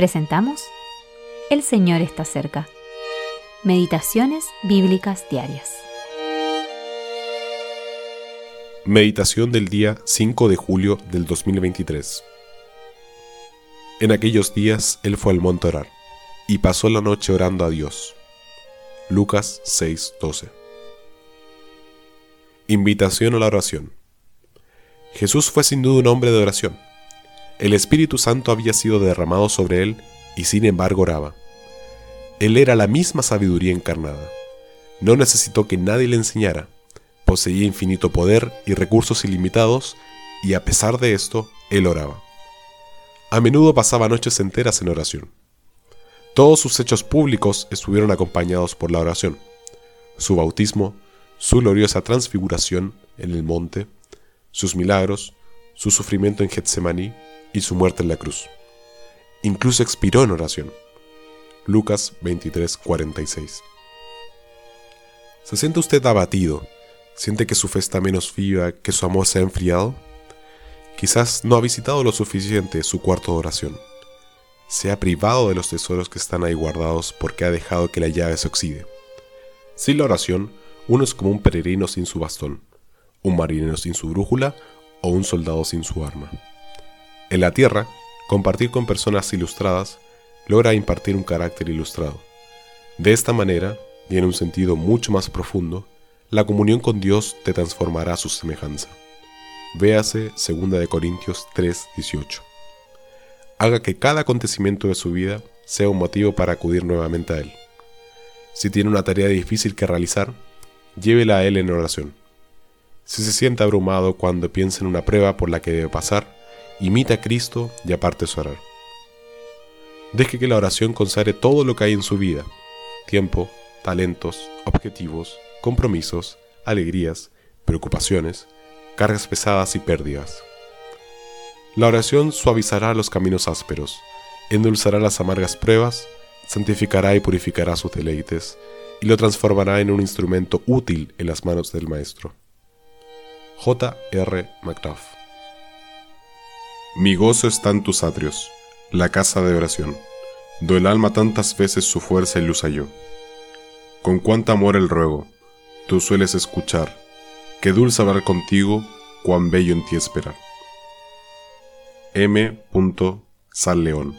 Presentamos El Señor está cerca. Meditaciones Bíblicas Diarias. Meditación del día 5 de julio del 2023. En aquellos días él fue al monte a orar, y pasó la noche orando a Dios. Lucas 6:12. Invitación a la oración. Jesús fue sin duda un hombre de oración. El Espíritu Santo había sido derramado sobre él y sin embargo oraba. Él era la misma sabiduría encarnada. No necesitó que nadie le enseñara. Poseía infinito poder y recursos ilimitados y a pesar de esto, él oraba. A menudo pasaba noches enteras en oración. Todos sus hechos públicos estuvieron acompañados por la oración. Su bautismo, su gloriosa transfiguración en el monte, sus milagros, su sufrimiento en Getsemaní y su muerte en la cruz. Incluso expiró en oración. Lucas 23:46. ¿Se siente usted abatido? ¿Siente que su fe está menos viva, que su amor se ha enfriado? Quizás no ha visitado lo suficiente su cuarto de oración. Se ha privado de los tesoros que están ahí guardados porque ha dejado que la llave se oxide. Sin la oración, uno es como un peregrino sin su bastón, un marinero sin su brújula o un soldado sin su arma. En la tierra, compartir con personas ilustradas logra impartir un carácter ilustrado. De esta manera, y en un sentido mucho más profundo, la comunión con Dios te transformará a su semejanza. Véase 2 Corintios 3:18. Haga que cada acontecimiento de su vida sea un motivo para acudir nuevamente a Él. Si tiene una tarea difícil que realizar, llévela a Él en oración. Si se siente abrumado cuando piensa en una prueba por la que debe pasar, imita a Cristo y aparte su orar. Deje que la oración consagre todo lo que hay en su vida, tiempo, talentos, objetivos, compromisos, alegrías, preocupaciones, cargas pesadas y pérdidas. La oración suavizará los caminos ásperos, endulzará las amargas pruebas, santificará y purificará sus deleites, y lo transformará en un instrumento útil en las manos del Maestro. J. R. McDuff Mi gozo está en tus atrios, la casa de oración, do el alma tantas veces su fuerza y luz halló. Con cuánto amor el ruego, tú sueles escuchar, Qué dulce hablar contigo, cuán bello en ti esperar. M. Sal León